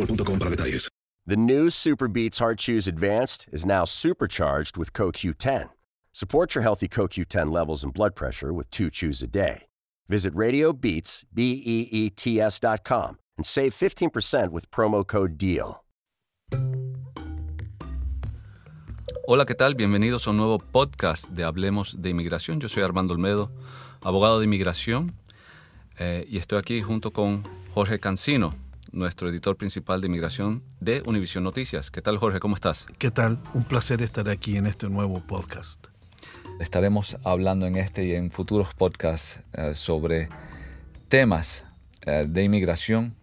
boostmobile.com para detalles. The new Super Beats Heart Chews Advanced is now supercharged with CoQ10. Support your healthy CoQ10 levels and blood pressure with two chews a day. Visit RadioBeats, B-E-E-T-S dot com and save 15% with promo code DEAL. Hola, ¿qué tal? Bienvenidos a un nuevo podcast de Hablemos de Inmigración. Yo soy Armando Olmedo, abogado de inmigración, eh, y estoy aquí junto con Jorge Cancino, nuestro editor principal de inmigración de Univision Noticias. ¿Qué tal, Jorge? ¿Cómo estás? ¿Qué tal? Un placer estar aquí en este nuevo podcast. Estaremos hablando en este y en futuros podcasts eh, sobre temas eh, de inmigración,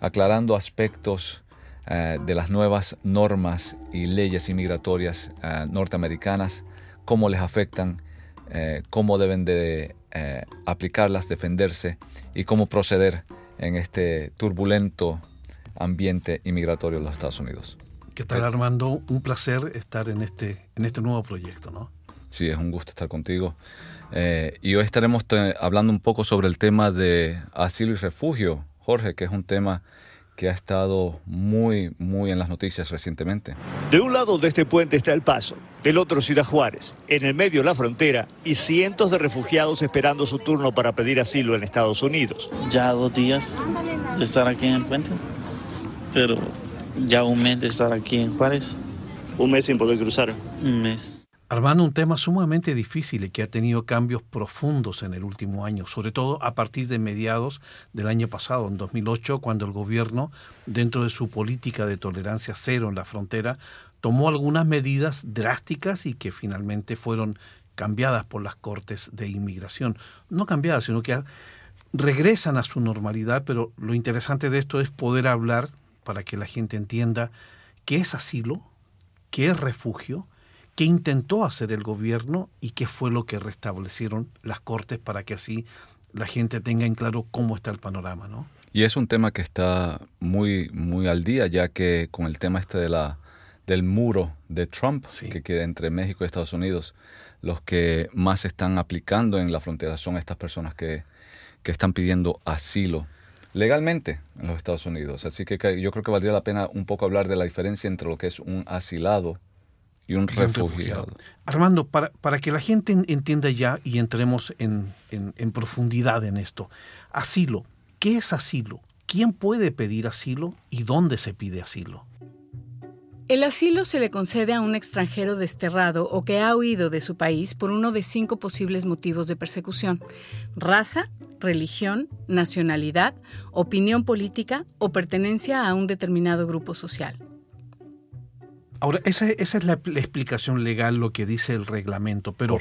aclarando aspectos eh, de las nuevas normas y leyes inmigratorias norteamericanas, cómo les afectan, cómo deben de aplicarlas, defenderse y cómo proceder en este turbulento ambiente inmigratorio de los Estados Unidos. ¿Qué tal Armando? Un placer estar en este, en este nuevo proyecto, ¿no? Sí, es un gusto estar contigo. Eh, y hoy estaremos hablando un poco sobre el tema de asilo y refugio, Jorge, que es un tema que ha estado muy, muy en las noticias recientemente. De un lado de este puente está El Paso, del otro Ciudad Juárez, en el medio la frontera y cientos de refugiados esperando su turno para pedir asilo en Estados Unidos. Ya dos días de estar aquí en el puente, pero ya un mes de estar aquí en Juárez. Un mes sin poder cruzar. Un mes. Armando, un tema sumamente difícil y que ha tenido cambios profundos en el último año, sobre todo a partir de mediados del año pasado, en 2008, cuando el gobierno, dentro de su política de tolerancia cero en la frontera, tomó algunas medidas drásticas y que finalmente fueron cambiadas por las Cortes de Inmigración. No cambiadas, sino que regresan a su normalidad, pero lo interesante de esto es poder hablar para que la gente entienda qué es asilo, qué es refugio, qué intentó hacer el gobierno y qué fue lo que restablecieron las cortes para que así la gente tenga en claro cómo está el panorama, ¿no? Y es un tema que está muy, muy al día, ya que con el tema este de la, del muro de Trump que queda entre México y Estados Unidos, los que más están aplicando en la frontera son estas personas que, que están pidiendo asilo legalmente en los Estados Unidos. Así que yo creo que valdría la pena un poco hablar de la diferencia entre lo que es un asilado y un refugiado. Armando, para, para, que la gente entienda ya y entremos en, en, profundidad en esto, asilo, ¿qué es asilo? ¿Quién puede pedir asilo y dónde se pide asilo? El asilo se le concede a un extranjero desterrado o que ha huido de su país por uno de cinco posibles motivos de persecución. Raza, religión, nacionalidad, opinión política o pertenencia a un determinado grupo social. Ahora, esa, esa es la, explicación legal, lo que dice el reglamento, pero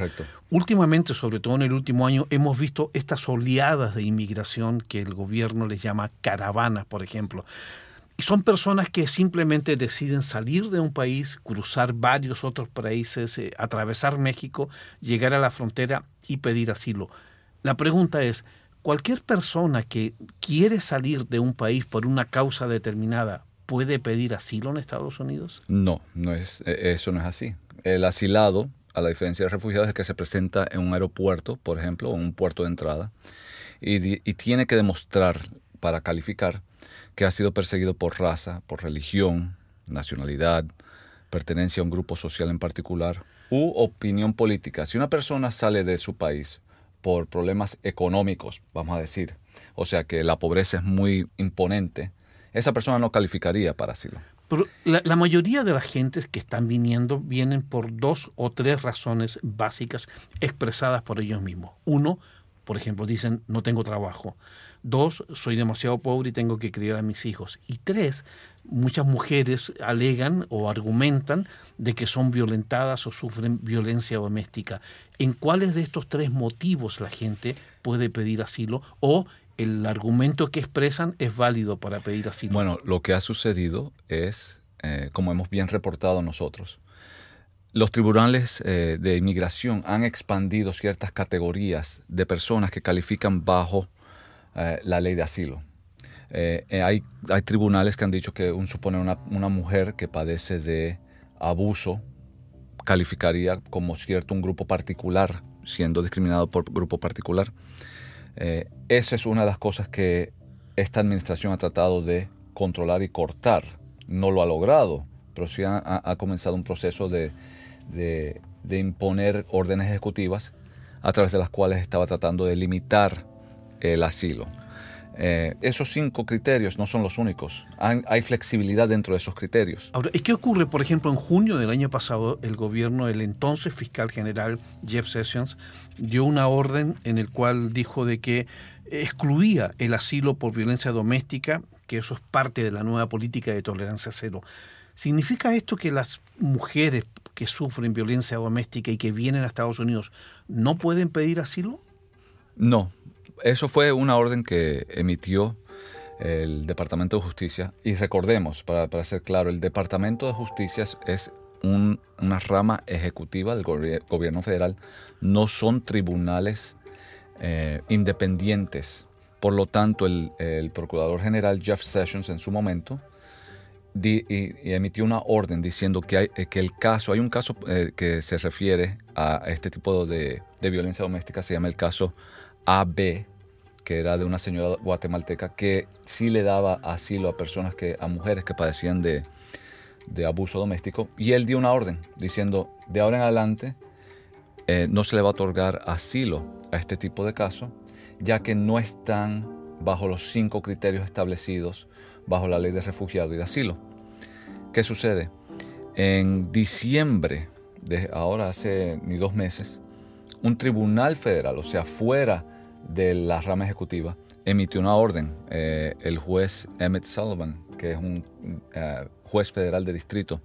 últimamente, sobre todo en el último año, hemos visto estas oleadas de inmigración que el gobierno les llama caravanas, por ejemplo. Y son personas que simplemente deciden salir de un país, cruzar varios otros países, eh, atravesar México, llegar a la frontera y pedir asilo. La pregunta es, ¿cualquier persona que quiere salir de un país por una causa determinada puede pedir asilo en Estados Unidos? No, no es, e, eso no es así. El asilado, a la diferencia del refugiado, es que se presenta en un aeropuerto, por ejemplo, o un puerto de entrada, y, y tiene que demostrar para calificar que ha sido perseguido por raza, por religión, nacionalidad, pertenencia a un grupo social en particular u opinión política. Si una persona sale de su país por problemas económicos, vamos a decir, o sea que la pobreza es muy imponente, esa persona no calificaría para asilo. Pero la, mayoría de las gentes que están viniendo vienen por dos o tres razones básicas expresadas por ellos mismos. Uno, por ejemplo, dicen no tengo trabajo. Dos, soy demasiado pobre y tengo que criar a mis hijos. Y tres, muchas mujeres alegan o argumentan de que son violentadas o sufren violencia doméstica. ¿En cuáles de estos tres motivos la gente puede pedir asilo o el argumento que expresan es válido para pedir asilo. Bueno, lo que ha sucedido es, eh, como hemos bien reportado nosotros, los tribunales eh, de inmigración han expandido ciertas categorías de personas que califican bajo eh, la ley de asilo. hay, tribunales que han dicho que un, supone una, una mujer que padece de abuso calificaría como cierto un grupo particular, siendo discriminado por grupo particular. Eh, esa es una de las cosas que esta administración ha tratado de controlar y cortar. No lo ha logrado, pero sí ha, comenzado un proceso de, imponer órdenes ejecutivas a través de las cuales estaba tratando de limitar el asilo. Eh, esos cinco criterios no son los únicos. Hay, flexibilidad dentro de esos criterios. Ahora, ¿y qué ocurre? Por ejemplo, en junio del año pasado, el gobierno, el entonces fiscal general Jeff Sessions, dio una orden en el cual dijo de que excluía el asilo por violencia doméstica, que eso es parte de la nueva política de tolerancia cero. ¿Significa esto que las mujeres que sufren violencia doméstica y que vienen a Estados Unidos no pueden pedir asilo? No, eso fue una orden que emitió el Departamento de Justicia. Y recordemos, para, ser claro, el Departamento de Justicia es una rama ejecutiva del gobierno federal, no son tribunales eh, independientes. Por lo tanto, el, Procurador General Jeff Sessions en su momento emitió una orden diciendo que, hay, que el caso, hay un caso eh, que se refiere a este tipo de violencia doméstica, se llama el caso AB, que era de una señora guatemalteca que sí le daba asilo a personas que, a mujeres que padecían de, abuso doméstico. Y él dio una orden diciendo, de ahora en adelante eh, no se le va a otorgar asilo a este tipo de casos, ya que no están bajo los cinco criterios establecidos bajo la ley de refugiado y de asilo. ¿Qué sucede? En diciembre, de ahora hace ni dos meses, un tribunal federal, o sea, fuera de la rama ejecutiva emitió una orden. Eh, el juez Emmett Sullivan, que es un eh, juez federal de distrito,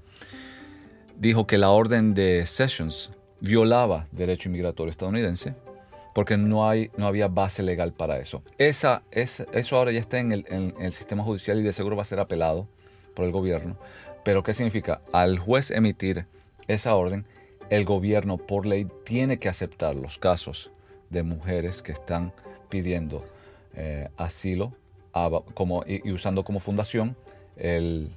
dijo que la orden de Sessions violaba derecho inmigratorio estadounidense porque no, hay, no había base legal para eso. Esa, eso ahora ya está en el, en el sistema judicial y de seguro va a ser apelado por el gobierno. Pero ¿qué significa? Al juez emitir esa orden, el gobierno por ley tiene que aceptar los casos de mujeres que están pidiendo eh, asilo como, y, usando como fundación el,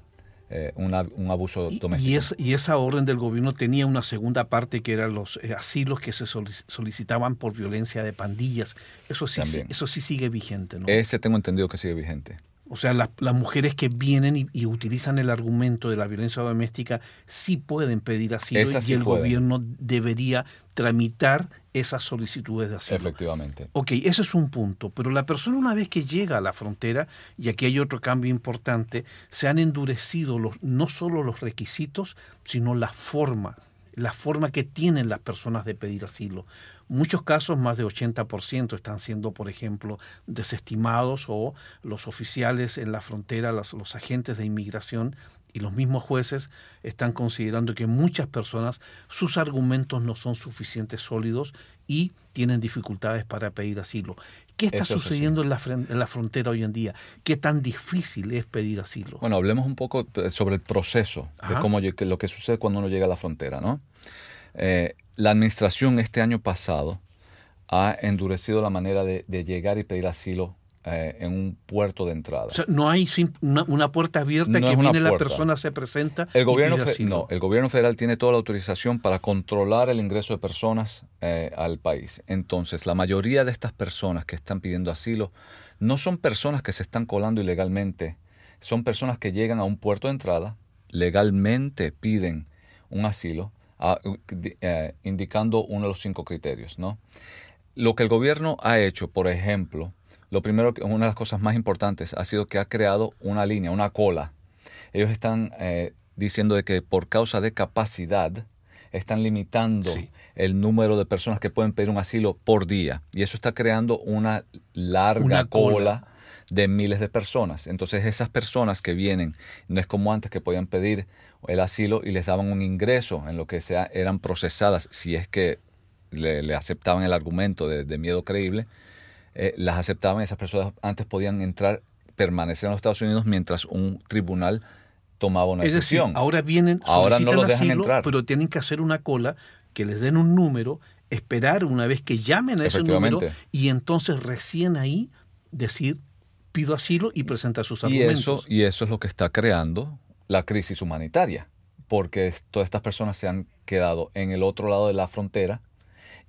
eh, un abuso doméstico. Y, esa orden del gobierno tenía una segunda parte que eran los eh, asilos que se solicitaban por violencia de pandillas. Eso sí, eso sí sigue vigente, ¿no? Ese tengo entendido que sigue vigente. O sea, las mujeres que vienen y, utilizan el argumento de la violencia doméstica sí pueden pedir asilo y el gobierno debería tramitar esas solicitudes de asilo. Efectivamente. Ok, ese es un punto, pero la persona una vez que llega a la frontera, y aquí hay otro cambio importante, se han endurecido los, no solo los requisitos, sino la forma, la forma que tienen las personas de pedir asilo. Muchos casos, más de 80%, están siendo, por ejemplo, desestimados o los oficiales en la frontera, los, los agentes de inmigración y los mismos jueces están considerando que muchas personas, sus argumentos no son suficientes sólidos y tienen dificultades para pedir asilo. ¿Qué está sucediendo en la, en la, frontera hoy en día? ¿Qué tan difícil es pedir asilo? Bueno, hablemos un poco sobre el proceso de cómo lo que sucede cuando uno llega a la frontera, ¿no? Eh, la administración este año pasado ha endurecido la manera de, llegar y pedir asilo eh, en un puerto de entrada. O sea, no hay una, puerta abierta que viene la persona, se presenta. El gobierno, no, el gobierno federal tiene toda la autorización para controlar el ingreso de personas eh, al país. Entonces, la mayoría de estas personas que están pidiendo asilo no son personas que se están colando ilegalmente son personas que llegan a un puerto de entrada, legalmente piden un asilo, eh, indicando uno de los cinco criterios. ¿no? Lo que el gobierno ha hecho, por ejemplo, lo primero, una de las cosas más importantes ha sido que ha creado una línea, una cola. Ellos están eh, diciendo de que por causa de capacidad están limitando el número de personas que pueden pedir un asilo por día. Y eso está creando una larga cola de miles de personas. Entonces esas personas que vienen, no es como antes que podían pedir el asilo y les daban un ingreso en lo que sea, eran procesadas, si es que le, aceptaban el argumento de, miedo creíble, eh, las aceptaban esas personas antes podían entrar, permanecer en los Estados Unidos mientras un tribunal tomaba una es decisión. Decir, ahora vienen, ahora no los dejan entrar. pero tienen que hacer una cola, que les den un número, esperar una vez que llamen a ese número y entonces recién ahí decir pido asilo y presenta sus argumentos. Y eso, y eso es lo que está creando la crisis humanitaria, porque todas estas personas se han quedado en el otro lado de la frontera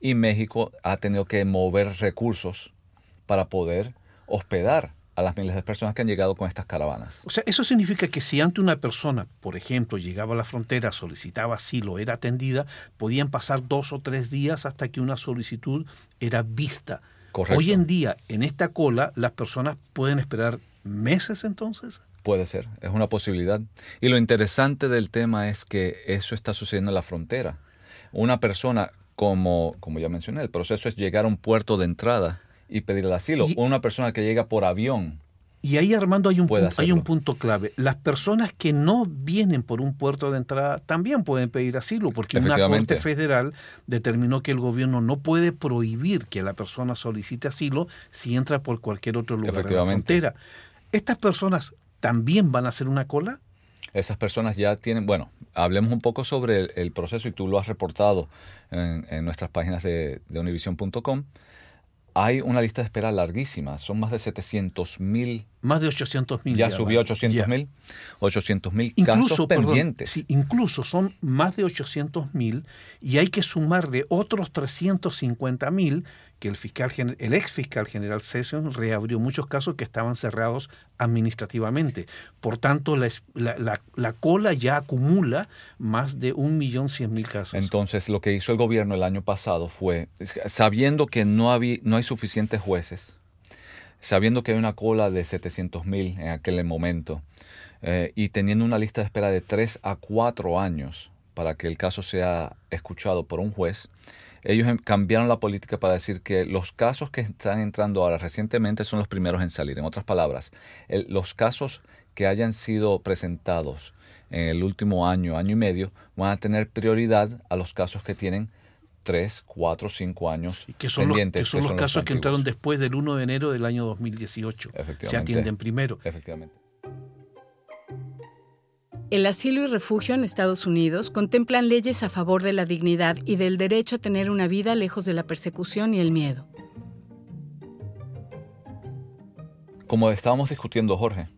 y México ha tenido que mover recursos para poder hospedar a las miles de personas que han llegado con estas caravanas. O sea, eso significa que si ante una persona, por ejemplo, llegaba a la frontera, solicitaba asilo, era atendida, podían pasar dos o tres días hasta que una solicitud era vista Hoy en día, en esta cola, las personas pueden esperar meses entonces. Puede ser, es una posibilidad. Y lo interesante del tema es que eso está sucediendo en la frontera. Una persona, como, como ya mencioné, el proceso es llegar a un puerto de entrada y pedir el asilo. una persona que llega por avión y ahí, Armando, hay un, punto, hay un punto clave. Las personas que no vienen por un puerto de entrada también pueden pedir asilo, porque una Corte Federal determinó que el gobierno no puede prohibir que la persona solicite asilo si entra por cualquier otro lugar de la frontera. ¿Estas personas también van a hacer una cola? Esas personas ya tienen, bueno, hablemos un poco sobre el, proceso y tú lo has reportado en, nuestras páginas de, de univision.com hay una lista de espera larguísima. Son más de 700 mil. Más de 800 mil. Ya, subió a 800 mil. 800 mil casos pendientes. sí, incluso son más de 800 mil y hay que sumarle otros 350 mil que el fiscal el ex fiscal general Sessions reabrió muchos casos que estaban cerrados administrativamente. Por tanto, la, la, la, cola ya acumula más de un millón cien mil casos. Entonces, lo que hizo el gobierno el año pasado fue, sabiendo que no, había, no hay suficientes jueces, sabiendo que hay una cola de 700 mil en aquel momento, eh, y teniendo una lista de espera de tres a cuatro años para que el caso sea escuchado por un juez, ellos em, cambiaron la política para decir que los casos que están entrando ahora recientemente son los primeros en salir. En otras palabras, los casos que hayan sido presentados en el último año, año y medio, van a tener prioridad a los casos que tienen tres, cuatro, cinco años que son pendientes. Los, que son los casos que entraron después del 1 de enero del año 2018. Se atienden primero. Efectivamente. El asilo y refugio en Estados Unidos contemplan leyes a favor de la dignidad y del derecho a tener una vida lejos de la persecución y el miedo. Como estábamos discutiendo, Jorge,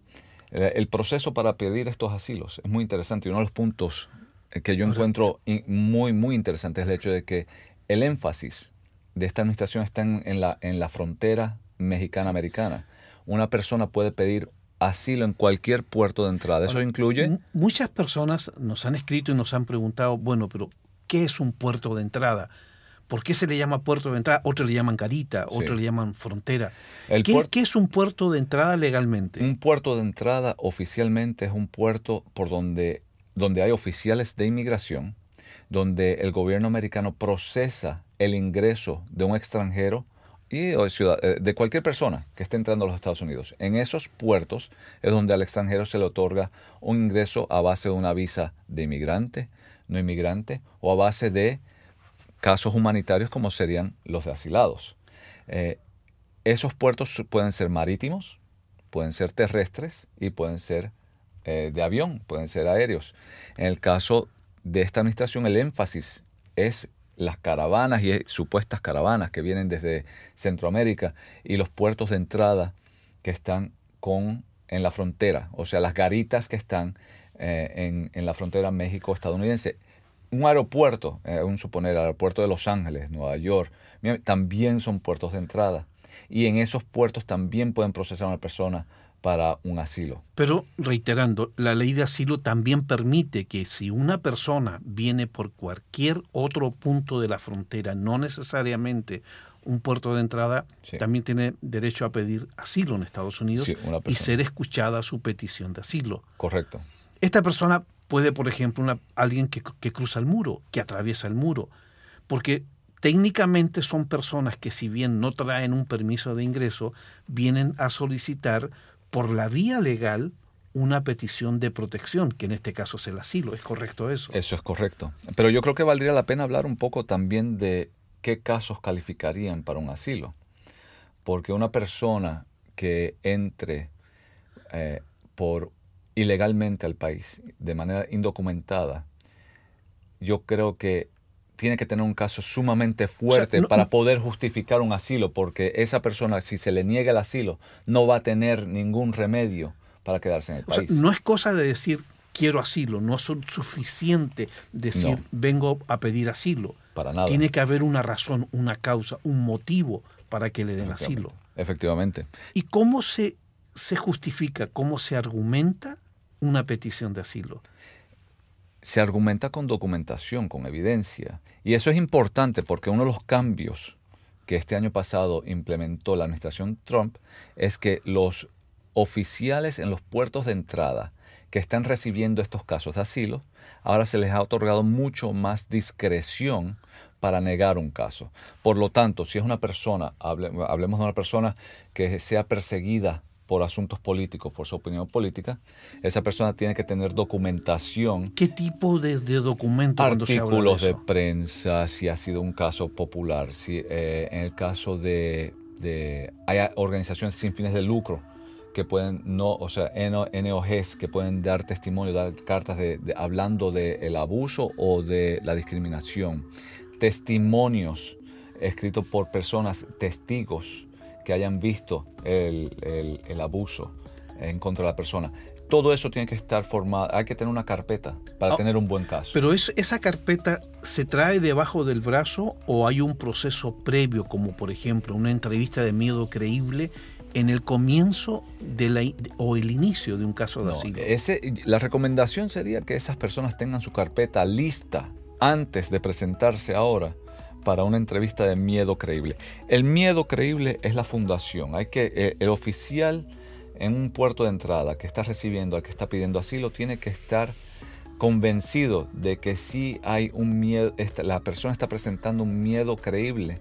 el proceso para pedir estos asilos es muy interesante y uno de los puntos eh, que yo encuentro muy, muy interesante es el hecho de que el énfasis de esta administración está en, la, en la frontera mexicana-americana. Una persona puede pedir asilo en cualquier puerto de entrada. ¿Eso incluye? Muchas personas nos han escrito y nos han preguntado, bueno, pero ¿qué es un puerto de entrada? ¿Por qué se le llama puerto de entrada? Otros le llaman garita, otros le llaman frontera. ¿Qué, ¿Qué, es un puerto de entrada legalmente? Un puerto de entrada oficialmente es un puerto por donde, donde hay oficiales de inmigración, donde el gobierno americano procesa el ingreso de un extranjero y eh, de cualquier persona que esté entrando a los Estados Unidos. En esos puertos es donde al extranjero se le otorga un ingreso a base de una visa de inmigrante, no inmigrante, o a base de casos humanitarios como serían los de asilados. Eh, esos puertos pueden ser marítimos, pueden ser terrestres y pueden ser eh, de avión, pueden ser aéreos. En el caso de esta administración, el énfasis es las caravanas y supuestas caravanas que vienen desde Centroamérica y los puertos de entrada que están con en la frontera, o sea, las garitas que están eh, en, la frontera México-estadounidense. Un aeropuerto, eh, un suponer, el aeropuerto de Los Ángeles, Nueva York, también son puertos de entrada. Y en esos puertos también pueden procesar a una persona para un asilo. Pero reiterando, la ley de asilo también permite que si una persona viene por cualquier otro punto de la frontera, no necesariamente un puerto de entrada, también tiene derecho a pedir asilo en Estados Unidos y ser escuchada su petición de asilo. Correcto. Esta persona puede, por ejemplo, una, alguien que, que cruza el muro, que atraviesa el muro, porque técnicamente son personas que si bien no traen un permiso de ingreso, vienen a solicitar por la vía legal una petición de protección, que en este caso es el asilo. ¿Es correcto eso? Eso es correcto. Pero yo creo que valdría la pena hablar un poco también de qué casos calificarían para un asilo. Porque una persona que entre eh, por ilegalmente al país de manera indocumentada, yo creo que tiene que tener un caso sumamente fuerte para poder justificar un asilo, porque esa persona, si se le niega el asilo, no va a tener ningún remedio para quedarse en el país. no es cosa de decir quiero asilo, no es suficiente decir vengo a pedir asilo. Para nada. Tiene que haber una razón, una causa, un motivo para que le den asilo. Efectivamente. ¿Y cómo se, se justifica, cómo se argumenta una petición de asilo? Se argumenta con documentación, con evidencia. Y eso es importante porque uno de los cambios que este año pasado implementó la administración Trump es que los oficiales en los puertos de entrada que están recibiendo estos casos de asilo, ahora se les ha otorgado mucho más discreción para negar un caso. Por lo tanto, si es una persona, hablemos de una persona que sea perseguida por asuntos políticos, por su opinión política, esa persona tiene que tener documentación. ¿Qué tipo de, de documento? Artículos de, prensa, si ha sido un caso popular, si eh, en el caso de, de, hay organizaciones sin fines de lucro que pueden no, o sea, NOGs que pueden dar testimonio, dar cartas de, hablando del abuso o de la discriminación, testimonios escritos por personas testigos que hayan visto el, abuso en contra de la persona. Todo eso tiene que estar formado, hay que tener una carpeta para ah, tener un buen caso. Pero es, esa carpeta se trae debajo del brazo o hay un proceso previo, como por ejemplo una entrevista de miedo creíble en el comienzo de la, o el inicio de un caso de asilo. Ese, la recomendación sería que esas personas tengan su carpeta lista antes de presentarse ahora para una entrevista de miedo creíble. El miedo creíble es la fundación. Hay que eh, el oficial en un puerto de entrada que está recibiendo al que está pidiendo asilo tiene que estar convencido de que si hay un miedo, la persona está presentando un miedo creíble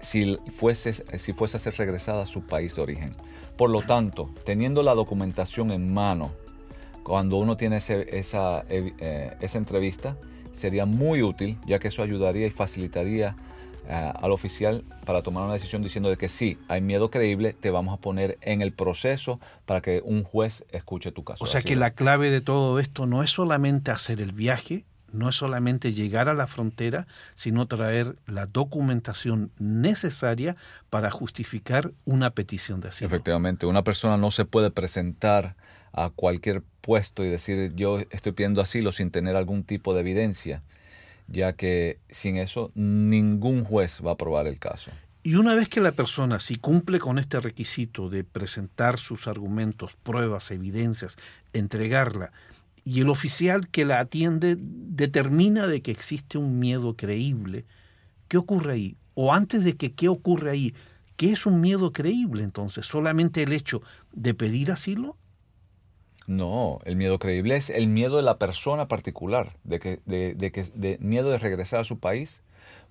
si fuese, si fuese a ser regresada a su país de origen. Por lo tanto, teniendo la documentación en mano, cuando uno tiene esa, eh, esa entrevista, sería muy útil, ya que eso ayudaría y facilitaría eh, al oficial para tomar una decisión diciendo de que sí, hay miedo creíble, te vamos a poner en el proceso para que un juez escuche tu caso. O sea que la clave de todo esto no es solamente hacer el viaje, no es solamente llegar a la frontera, sino traer la documentación necesaria para justificar una petición de asilo. Efectivamente, una persona no se puede presentar a cualquier puesto y decir yo estoy pidiendo asilo sin tener algún tipo de evidencia, ya que sin eso ningún juez va a aprobar el caso. Y una vez que la persona, si cumple con este requisito de presentar sus argumentos, pruebas, evidencias, entregarla, y el oficial que la atiende determina de que existe un miedo creíble, ¿qué ocurre ahí? O antes de que qué ocurre ahí, ¿qué es un miedo creíble entonces? ¿Solamente el hecho de pedir asilo? No, el miedo creíble es el miedo de la persona particular, de que, de, de que, de miedo de regresar a su país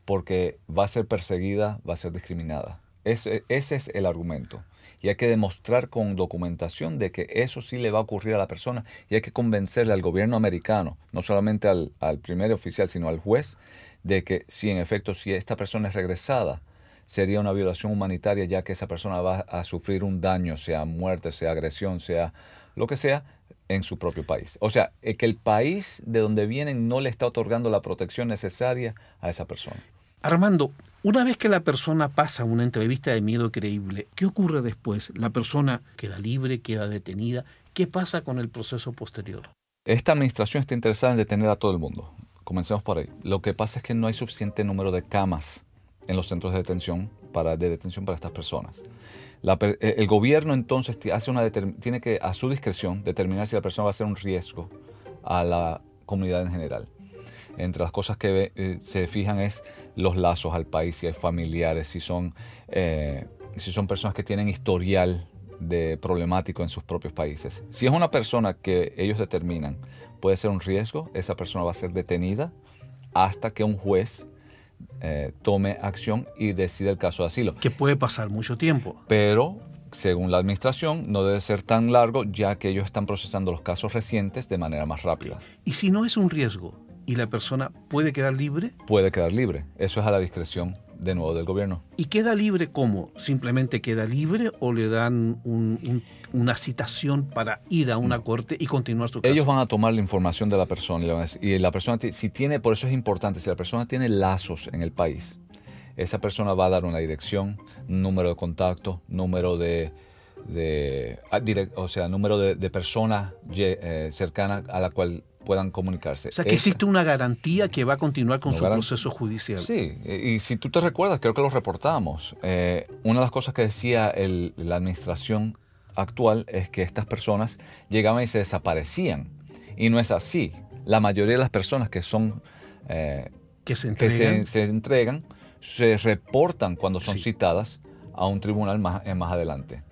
porque va a ser perseguida, va a ser discriminada. Ese, ese es el argumento. Y hay que demostrar con documentación de que eso sí le va a ocurrir a la persona y hay que convencerle al gobierno americano, no solamente al, al primer oficial, sino al juez, de que si en efecto, si esta persona es regresada, sería una violación humanitaria ya que esa persona va a sufrir un daño, sea muerte, sea agresión, sea lo que sea, en su propio país. O sea, eh, que el país de donde vienen no le está otorgando la protección necesaria a esa persona. Armando, una vez que la persona pasa una entrevista de miedo creíble, ¿qué ocurre después? ¿La persona queda libre, queda detenida? ¿Qué pasa con el proceso posterior? Esta administración está interesada en detener a todo el mundo. Comencemos por ahí. Lo que pasa es que no hay suficiente número de camas en los centros de detención para, de detención para estas personas. eh, el gobierno entonces hace una tiene que a su discreción determinar si la persona va a ser un riesgo a la comunidad en general. Entre las cosas que eh, se fijan es los lazos al país, si hay familiares, si son, eh, si son personas que tienen historial de problemático en sus propios países. Si es una persona que ellos determinan puede ser un riesgo, esa persona va a ser detenida hasta que un juez eh, tome acción y decida el caso de asilo. Que puede pasar mucho tiempo. Pero, según la administración, no debe ser tan largo ya que ellos están procesando los casos recientes de manera más rápida. ¿Y si no es un riesgo y la persona puede quedar libre? Puede quedar libre. Eso es a la discreción de nuevo del gobierno. ¿Y queda libre cómo? ¿Simplemente queda libre o le dan una citación para ir a una corte y continuar su caso? Ellos van a tomar la información de la persona y la persona, si tiene, por eso es importante, si la persona tiene lazos en el país, esa persona va a dar una dirección, número de contacto, número de, ah, o sea, número de, de persona eh, cercana a la cual puedan comunicarse. O sea, que existe una garantía que va a continuar con su proceso judicial. Sí, y si tú te recuerdas, creo que lo reportamos. Eh, una de las cosas que decía la administración actual es que estas personas llegaban y se desaparecían. Y no es así. La mayoría de las personas que son... Eh, que se entregan. se, entregan, se reportan cuando son citadas a un tribunal más, más adelante.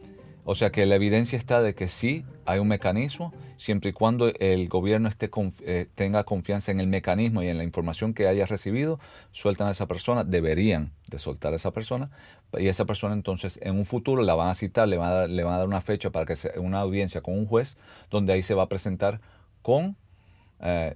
O sea que la evidencia está de que sí hay un mecanismo, siempre y cuando el gobierno esté, eh, tenga confianza en el mecanismo y en la información que haya recibido, sueltan a esa persona, deberían de soltar a esa persona, y esa persona entonces en un futuro la van a citar, le van a dar, una fecha para que sea una audiencia con un juez, donde ahí se va a presentar con, eh,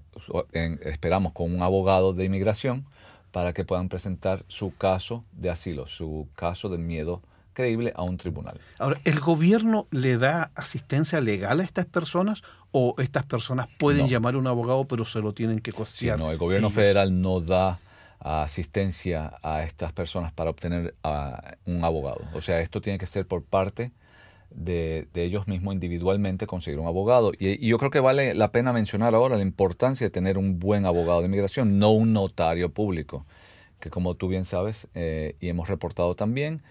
esperamos, con un abogado de inmigración, para que puedan presentar su caso de asilo, su caso de miedo creíble a un tribunal. Ahora, ¿el gobierno le da asistencia legal a estas personas o estas personas pueden llamar a un abogado pero se lo tienen que costear? no, el gobierno federal no da asistencia a estas personas para obtener un abogado. O sea, esto tiene que ser por parte de, ellos mismos individualmente conseguir un abogado. Y, yo creo que vale la pena mencionar ahora la importancia de tener un buen abogado de inmigración, no un notario público, que como tú bien sabes eh, y hemos reportado también,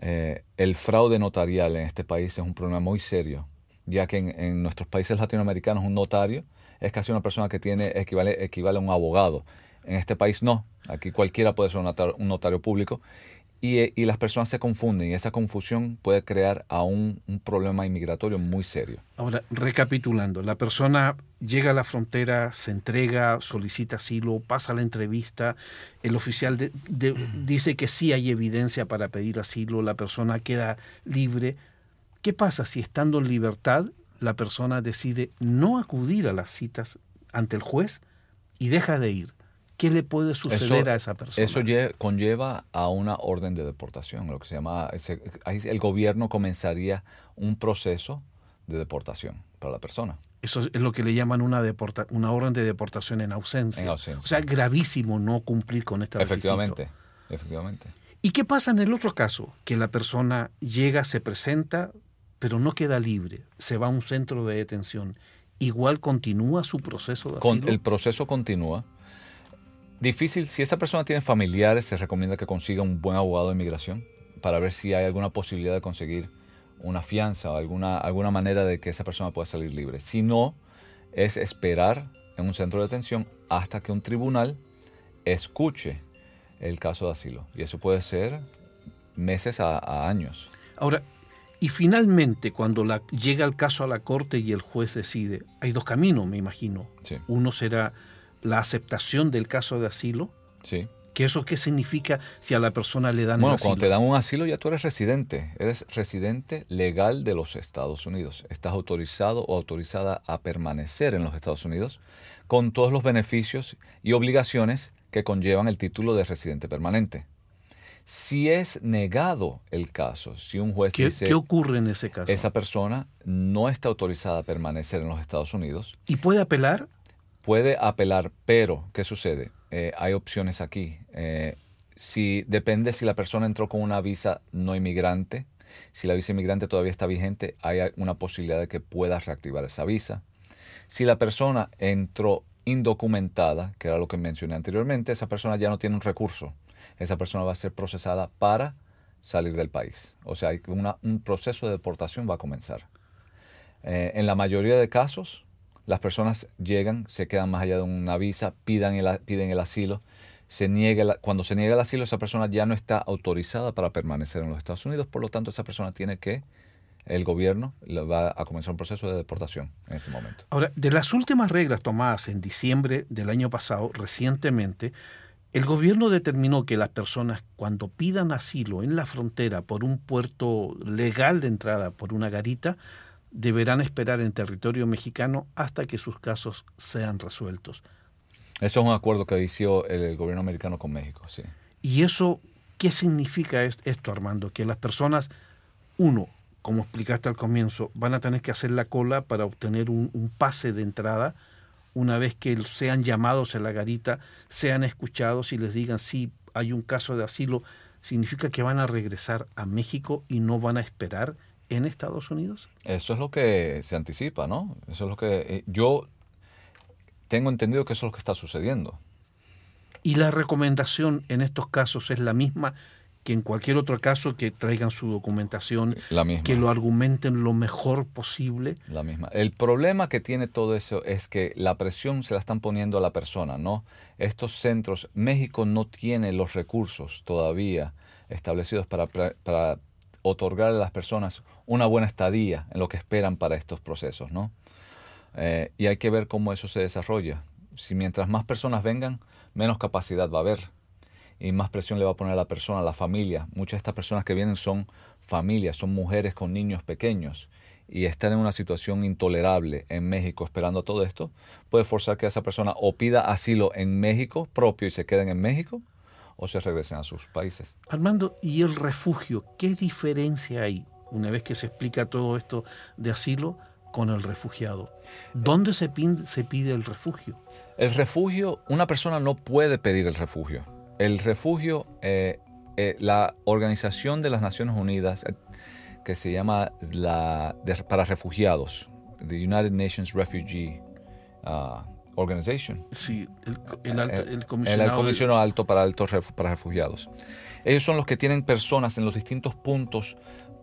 eh, el fraude notarial en este país es un problema muy serio, ya que en, nuestros países latinoamericanos un notario es casi una persona que tiene equivale, equivale a un abogado. En este país no, aquí cualquiera puede ser un notario público y, y, las personas se confunden y esa confusión puede crear aún un problema inmigratorio muy serio. Ahora, recapitulando, la persona llega a la frontera, se entrega, solicita asilo, pasa la entrevista, el oficial dice que sí hay evidencia para pedir asilo, la persona queda libre. ¿Qué pasa si estando en libertad la persona decide no acudir a las citas ante el juez y deja de ir? ¿qué le puede suceder a esa persona? Eso conlleva a una orden de deportación, lo que se llama, el gobierno comenzaría un proceso de deportación para la persona. Eso es lo que le llaman una, deporta, una orden de deportación en ausencia. En ausencia. O sea, gravísimo no cumplir con esta Efectivamente, efectivamente. ¿Y qué pasa en el otro caso? Que la persona llega, se presenta, pero no queda libre, se va a un centro de detención. Igual continúa su proceso de asilo. el proceso continúa Difícil, si esa persona tiene familiares, se recomienda que consiga un buen abogado de inmigración para ver si hay alguna posibilidad de conseguir una fianza o alguna, alguna manera de que esa persona pueda salir libre. Si no, es esperar en un centro de detención hasta que un tribunal escuche el caso de asilo. Y eso puede ser meses a, años. Ahora, y finalmente, cuando la, llega el caso a la corte y el juez decide, hay dos caminos, me imagino. Uno será la aceptación del caso de asilo. Sí. ¿Qué eso qué significa si a la persona le dan bueno, asilo? cuando te dan un asilo ya tú eres residente, eres residente legal de los Estados Unidos. Estás autorizado o autorizada a permanecer en los Estados Unidos con todos los beneficios y obligaciones que conllevan el título de residente permanente. Si es negado el caso, si un juez ¿Qué, dice... ¿Qué ocurre en ese caso? Esa persona no está autorizada a permanecer en los Estados Unidos. ¿Y puede apelar? puede apelar, pero ¿qué sucede? Eh, hay opciones aquí. Eh, si depende si la persona entró con una visa no inmigrante, si la visa inmigrante todavía está vigente, hay una posibilidad de que pueda reactivar esa visa. Si la persona entró indocumentada, que era lo que mencioné anteriormente, esa persona ya no tiene un recurso. Esa persona va a ser procesada para salir del país. O sea, una, un proceso de deportación va a comenzar. Eh, en la mayoría de casos, las personas llegan, se quedan más allá de una visa, pidan el, piden el asilo. Se cuando se niega el asilo, esa persona ya no está autorizada para permanecer en los Estados Unidos, por lo tanto, esa persona tiene que el gobierno va a comenzar un proceso de deportación en ese momento. Ahora, de las últimas reglas tomadas en diciembre del año pasado, recientemente, el gobierno determinó que las personas cuando pidan asilo en la frontera por un puerto legal de entrada, por una garita, deberán esperar en territorio mexicano hasta que sus casos sean resueltos. Eso es un acuerdo que hizo el gobierno americano con México, sí. ¿Y eso qué significa esto, Armando? Que las personas, uno, como explicaste al comienzo, van a tener que hacer la cola para obtener un, pase de entrada una vez que sean llamados a la garita, sean escuchados y les digan si hay un caso de asilo, significa que van a regresar a México y no van a esperar en Estados Unidos? Eso es lo que se anticipa, ¿no? Eso es lo que eh, yo tengo entendido que eso es lo que está sucediendo. ¿Y la recomendación en estos casos es la misma que en cualquier otro caso que traigan su documentación, que lo argumenten lo mejor posible. La misma. El problema que tiene todo eso es que la presión se la están poniendo a la persona, ¿no? Estos centros, México no tiene los recursos todavía establecidos para, para otorgar a las personas una buena estadía en lo que esperan para estos procesos, ¿no? Eh, y hay que ver cómo eso se desarrolla. Si mientras más personas vengan, menos capacidad va a haber y más presión le va a poner a la persona, a la familia. Muchas de estas personas que vienen son familias, son mujeres con niños pequeños y están en una situación intolerable en México esperando todo esto, puede forzar que esa persona o pida asilo en México propio y se queden en México o se regresen a sus países. Armando, ¿y el refugio? ¿Qué diferencia hay una vez que se explica todo esto de asilo con el refugiado? ¿Dónde se se pide el refugio? El refugio, una persona no puede pedir el refugio el refugio, eh, eh, la Organización de las Naciones Unidas, eh, que se llama la para refugiados, the United Nations Refugee uh, Organization. Sí, el, el, comisionado, alto para, altos, para refugiados. Ellos son los que tienen personas en los distintos puntos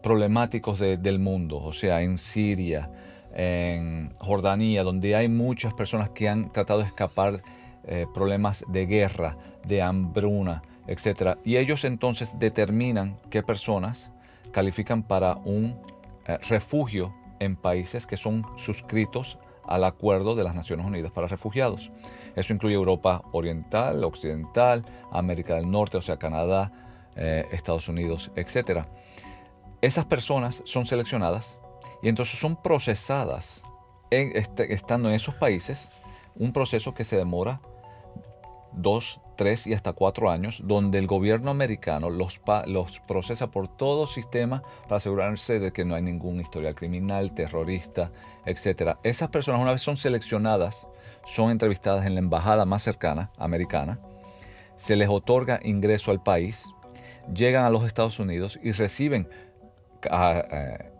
problemáticos del mundo, o sea, en Siria, en Jordania, donde hay muchas personas que han tratado de escapar eh, problemas de guerra, de hambruna, etc. Y ellos entonces determinan qué personas califican para un eh, refugio en países que son suscritos al acuerdo de las Naciones Unidas para refugiados. Eso incluye Europa Oriental, Occidental, América del Norte, o sea, Canadá, eh, Estados Unidos, etc. Esas personas son seleccionadas y entonces son procesadas este, estando en esos países, un proceso que se demora dos, tres y hasta cuatro años, donde el gobierno americano los, los procesa por todo sistema para asegurarse de que no hay ningún historial criminal, terrorista, etc. Esas personas una vez son seleccionadas, son entrevistadas en la embajada más cercana, americana, se les otorga ingreso al país, llegan a los Estados Unidos y reciben ah, eh,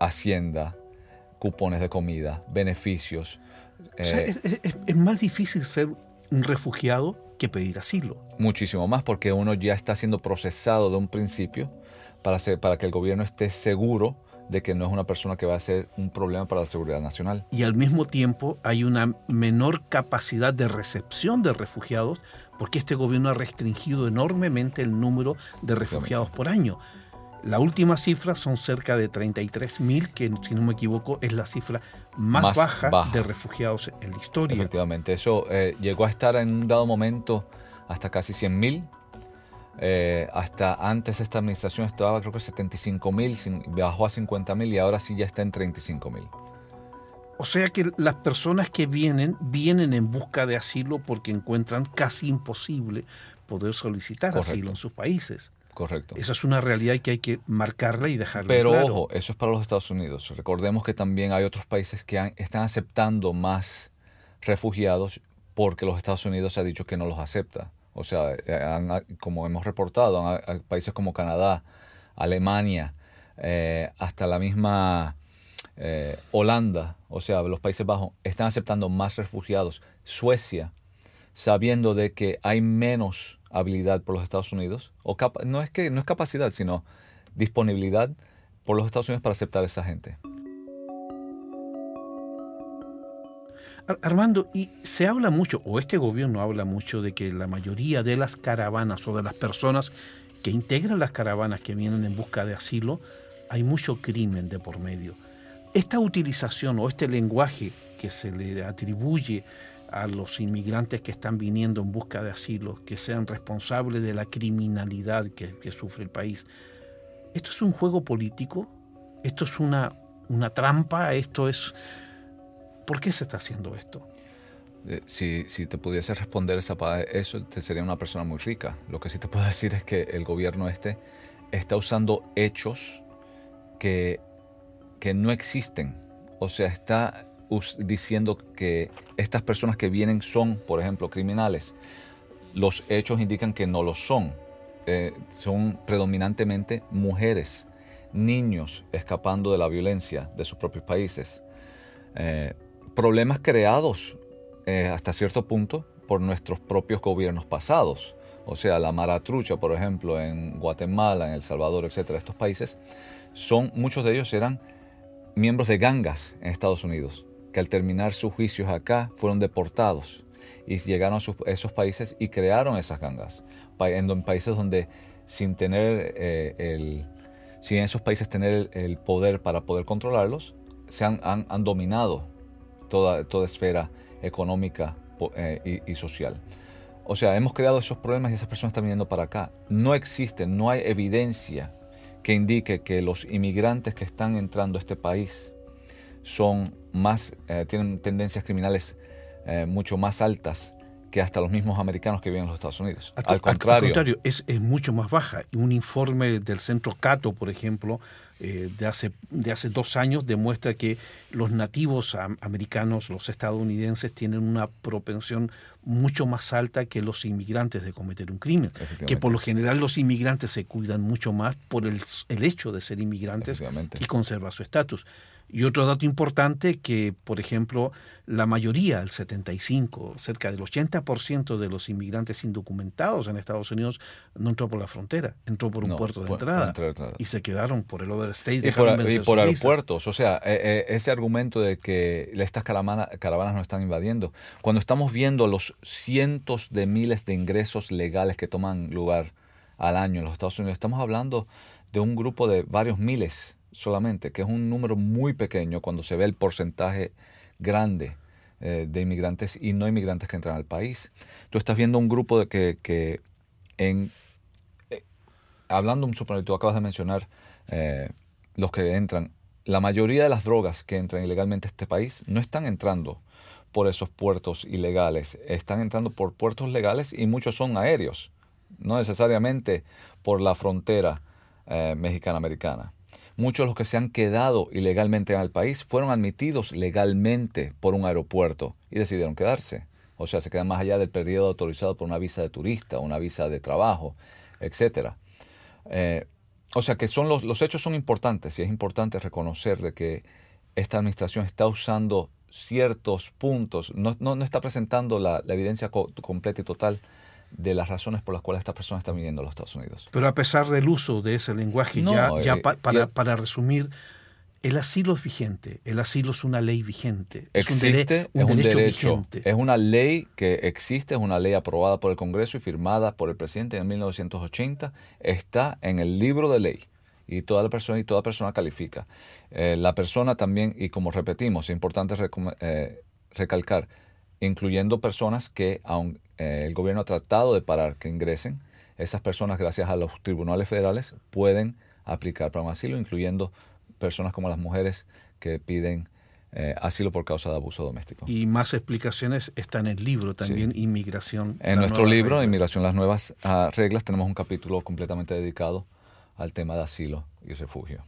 hacienda, cupones de comida, beneficios. Eh, es, más difícil ser un refugiado que pedir asilo. Muchísimo más porque uno ya está siendo procesado de un principio para, para que el gobierno esté seguro de que no es una persona que va a ser un problema para la seguridad nacional. Y al mismo tiempo hay una menor capacidad de recepción de refugiados porque este gobierno ha restringido enormemente el número de refugiados por año. La última cifra son cerca de 33 mil, que si no me equivoco es la cifra más, baja, de refugiados en la historia. Efectivamente, eso eh, llegó a estar en un dado momento hasta casi 100 mil. Eh, hasta antes esta administración estaba creo que 75 mil, bajó a 50 mil y ahora sí ya está en 35 mil. O sea que las personas que vienen, vienen en busca de asilo porque encuentran casi imposible poder solicitar asilo en sus países. Correcto. Esa es una realidad que hay que marcarla y dejarla Pero ojo, eso es para los Estados Unidos. Recordemos que también hay otros países que están aceptando más refugiados porque los Estados Unidos ha dicho que no los acepta. O sea, eh, como hemos reportado, hay países como Canadá, Alemania, eh, hasta la misma eh, Holanda, o sea, los Países Bajos, están aceptando más refugiados. Suecia, sabiendo de que hay menos habilidad por los Estados Unidos, o no es que no es capacidad, sino disponibilidad por los Estados Unidos para aceptar a esa gente. Armando, y se habla mucho, o este gobierno habla mucho, de que la mayoría de las caravanas o de las personas que integran las caravanas que vienen en busca de asilo, hay mucho crimen de por medio. Esta utilización o este lenguaje que se le atribuye a los inmigrantes que están viniendo en busca de asilo, que sean responsables de la criminalidad que, sufre el país, ¿esto es un juego político? ¿Esto es una, una trampa? ¿Esto es ¿Por qué se está haciendo esto? Eh, si, si, te pudiese responder esa, eso, te sería una persona muy rica. Lo que sí te puedo decir es que el gobierno este está usando hechos que, que no existen. O sea, está diciendo que estas personas que vienen son, por ejemplo, criminales. Los hechos indican que no lo son. Eh, son predominantemente mujeres, niños escapando de la violencia de sus propios países. Eh, problemas creados eh, hasta cierto punto por nuestros propios gobiernos pasados. O sea, la maratrucha, por ejemplo, en Guatemala, en El Salvador, etcétera, estos países, son, muchos de ellos eran miembros de gangas en Estados Unidos, que al terminar sus juicios acá fueron deportados y llegaron a, esos países y crearon esas gangas. En, países donde sin tener eh, el, sin esos países tener el, poder para poder controlarlos, se han, han dominado toda, toda esfera económica eh, y, social. O sea, hemos creado esos problemas y esas personas están viniendo para acá. No existe, no hay evidencia que indique que los inmigrantes que están entrando a este país son más, eh, tienen tendencias criminales eh, mucho más altas que hasta los mismos americanos que viven en los Estados Unidos. Al, contrario. contrario, es, es, mucho más baja. Un informe del Centro Cato, por ejemplo, eh, de, hace, de hace dos años demuestra que los nativos americanos, los estadounidenses, tienen una propensión mucho más alta que los inmigrantes de cometer un crimen. Que por lo general los inmigrantes se cuidan mucho más por el, el hecho de ser inmigrantes y conservar su estatus. Y otro dato importante que, por ejemplo, la mayoría, el 75, cerca del 80% de los inmigrantes indocumentados en Estados Unidos no entró por la frontera, entró por un puerto de entrada, y se quedaron por el overstay. Y por, y por aeropuertos, o sea, eh, eh, ese argumento de que estas caravanas, caravanas nos están invadiendo, cuando estamos viendo los cientos de miles de ingresos legales que toman lugar al año en los Estados Unidos, estamos hablando de un grupo de varios miles solamente, que es un número muy pequeño cuando se ve el porcentaje grande eh, de inmigrantes y no inmigrantes que entran al país. Tú estás viendo un grupo de que, que en, eh, hablando un supongo, tú acabas de mencionar eh, los que entran, la mayoría de las drogas que entran ilegalmente a este país no están entrando por esos puertos ilegales, están entrando por puertos legales y muchos son aéreos, no necesariamente por la frontera mexicana-americana. Muchos de los que se han quedado ilegalmente en el país fueron admitidos legalmente por un aeropuerto y decidieron quedarse. O sea, se quedan más allá del periodo autorizado por una visa de turista, una visa de trabajo, etc. Eh, o sea que son los, los hechos son importantes y es importante reconocer de que esta administración está usando ciertos puntos, no, no, está presentando la, la evidencia completa y total de las razones por las cuales estas personas están viniendo a los Estados Unidos. Pero a pesar del uso de ese lenguaje, ya, ya eh, para, resumir, el asilo es vigente, el asilo es una ley vigente. Existe, es un, derecho, vigente. Es una ley que existe, es una ley aprobada por el Congreso y firmada por el presidente en 1980, está en el libro de ley y toda la persona y toda persona califica. Eh, la persona también, y como repetimos, es importante eh, recalcar, incluyendo personas que, aun eh, el gobierno ha tratado de parar que ingresen, esas personas, gracias a los tribunales federales, pueden aplicar para un asilo, incluyendo personas como las mujeres que piden eh, asilo por causa de abuso doméstico. Y más explicaciones están en el libro también, Inmigración. En nuestro libro, Inmigración, las nuevas ah, reglas, tenemos un capítulo completamente dedicado al tema de asilo y refugio.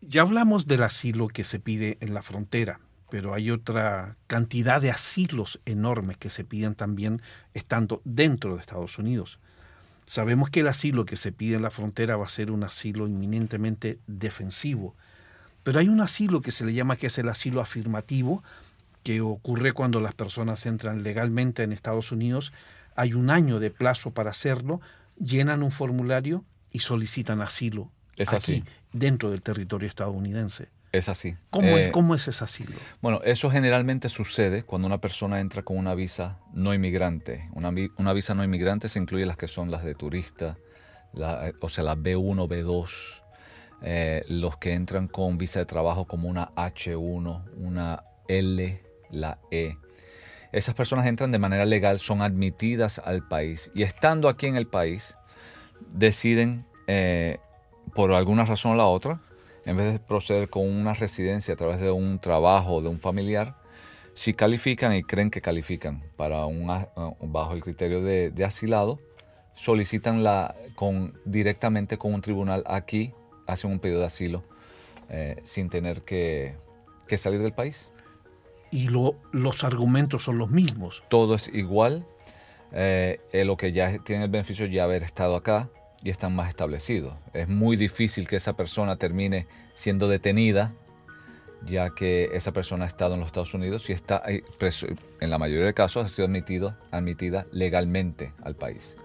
Ya hablamos del asilo que se pide en la frontera pero hay otra cantidad de asilos enormes que se piden también estando dentro de Estados Unidos. Sabemos que el asilo que se pide en la frontera va a ser un asilo inminentemente defensivo, pero hay un asilo que se le llama que es el asilo afirmativo, que ocurre cuando las personas entran legalmente en Estados Unidos hay un año de plazo para hacerlo, llenan un formulario y solicitan asilo Es aquí, así. dentro del territorio estadounidense. Es así. ¿Cómo, Eh, es, ¿Cómo es ese asilo? Bueno, eso generalmente sucede cuando una persona entra con una visa no inmigrante. Una, vi- una visa no inmigrante se incluye las que son las de turista, la- o sea, las B1, B2, eh, los que entran con visa de trabajo como una H1, una L, la E. Esas personas entran de manera legal, son admitidas al país y estando aquí en el país deciden eh, por alguna razón o la otra, en vez de proceder con una residencia a través de un trabajo o de un familiar, si califican y creen que califican para un, bajo el criterio de, de asilado, solicitan la, con, directamente con un tribunal aquí, hacen un pedido de asilo eh, sin tener que, que salir del país. Y lo- los argumentos son los mismos. Todo es igual. eh, eh, lo que ya tienen el beneficio de ya haber estado acá y están más establecidos. Es muy difícil que esa persona termine siendo detenida, ya que esa persona ha estado en los Estados Unidos y está, eh, en la mayoría de casos, ha sido admitido, admitida legalmente al país.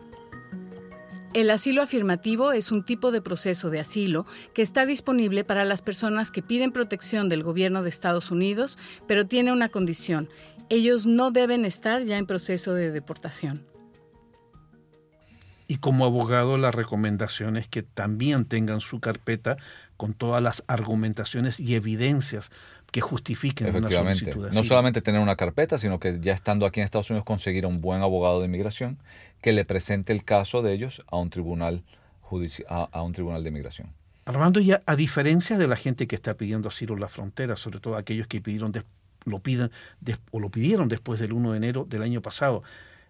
El asilo afirmativo es un tipo de proceso de asilo que está disponible para las personas que piden protección del gobierno de Estados Unidos, pero tiene una condición. Ellos no deben estar ya en proceso de deportación. Y como abogado, la recomendación es que también tengan su carpeta con todas las argumentaciones y evidencias que justifiquen una Efectivamente. solicitud de No solamente tener una carpeta, sino que ya estando aquí en Estados Unidos conseguir a un buen abogado de inmigración que le presente el caso de ellos a un tribunal a, a un tribunal de inmigración. Armando, ya a diferencia de la gente que está pidiendo asilo en la frontera, sobre todo aquellos que pidieron lo piden o lo pidieron después del 1 de enero del año pasado,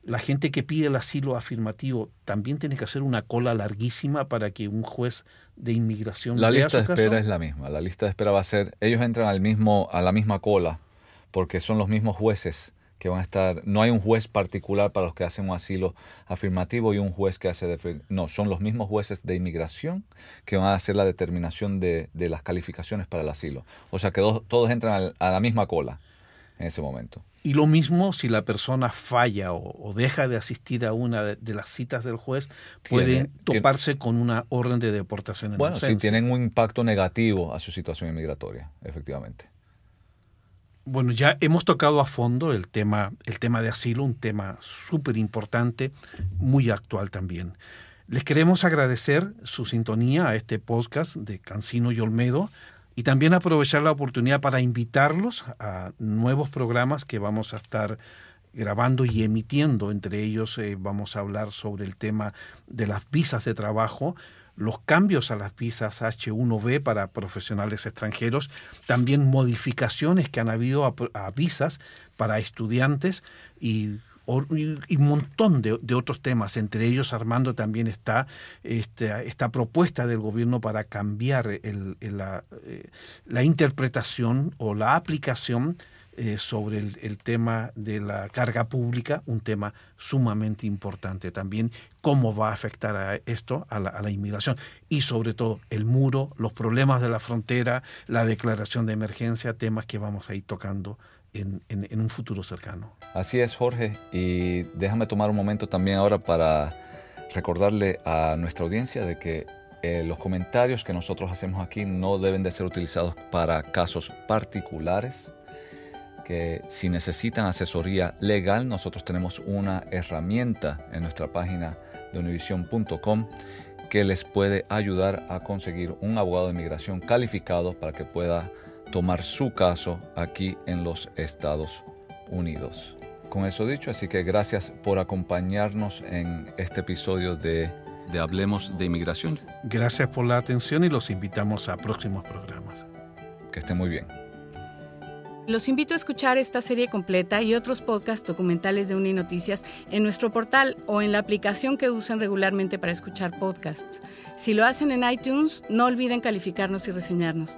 la gente que pide el asilo afirmativo también tiene que hacer una cola larguísima para que un juez de inmigración La lista de espera caso. es la misma. La lista de espera va a ser, ellos entran al mismo, a la misma cola porque son los mismos jueces que van a estar, no hay un juez particular para los que hacen un asilo afirmativo y un juez que hace, de, no, son los mismos jueces de inmigración que van a hacer la determinación de, de las calificaciones para el asilo. O sea que dos- todos entran a la misma cola en ese momento. Y lo mismo si la persona falla o, o deja de asistir a una de, de las citas del juez, puede Tiene- tiene- toparse con una orden de deportación en Bueno, si tienen un impacto negativo a su situación inmigratoria, efectivamente. Bueno, ya hemos tocado a fondo el tema, el tema de asilo, un tema súper importante, muy actual también. Les queremos agradecer su sintonía a este podcast de Cancino y Olmedo y también aprovechar la oportunidad para invitarlos a nuevos programas que vamos a estar grabando y emitiendo. Entre ellos eh, vamos a hablar sobre el tema de las visas de trabajo, los cambios a las visas H1B para profesionales extranjeros, también modificaciones que han habido a, visas para estudiantes y y un montón de, otros temas. Entre ellos, Armando, también está este, esta propuesta del gobierno para cambiar el- eh, la interpretación o la aplicación eh, sobre el, el tema de la carga pública, un tema sumamente importante también, cómo va a afectar a esto a la, a la inmigración y sobre todo el muro, los problemas de la frontera, la declaración de emergencia, temas que vamos a ir tocando en, en- en un futuro cercano. Así es, Jorge. Y déjame tomar un momento también ahora para recordarle a nuestra audiencia de que eh, los comentarios que nosotros hacemos aquí no deben de ser utilizados para casos particulares, que si necesitan asesoría legal, nosotros tenemos una herramienta en nuestra página de univision.com que les puede ayudar a conseguir un abogado de inmigración calificado para que pueda tomar su caso aquí en los Estados Unidos. Con eso dicho, así que gracias por acompañarnos en este episodio de, de Hablemos de Inmigración. Gracias por la atención y los invitamos a próximos programas. Que estén muy bien. Los invito a escuchar esta serie completa y otros podcasts documentales de Uninoticias en nuestro portal o en la aplicación que usan regularmente para escuchar podcasts. Si lo hacen en iTunes, no olviden calificarnos y reseñarnos.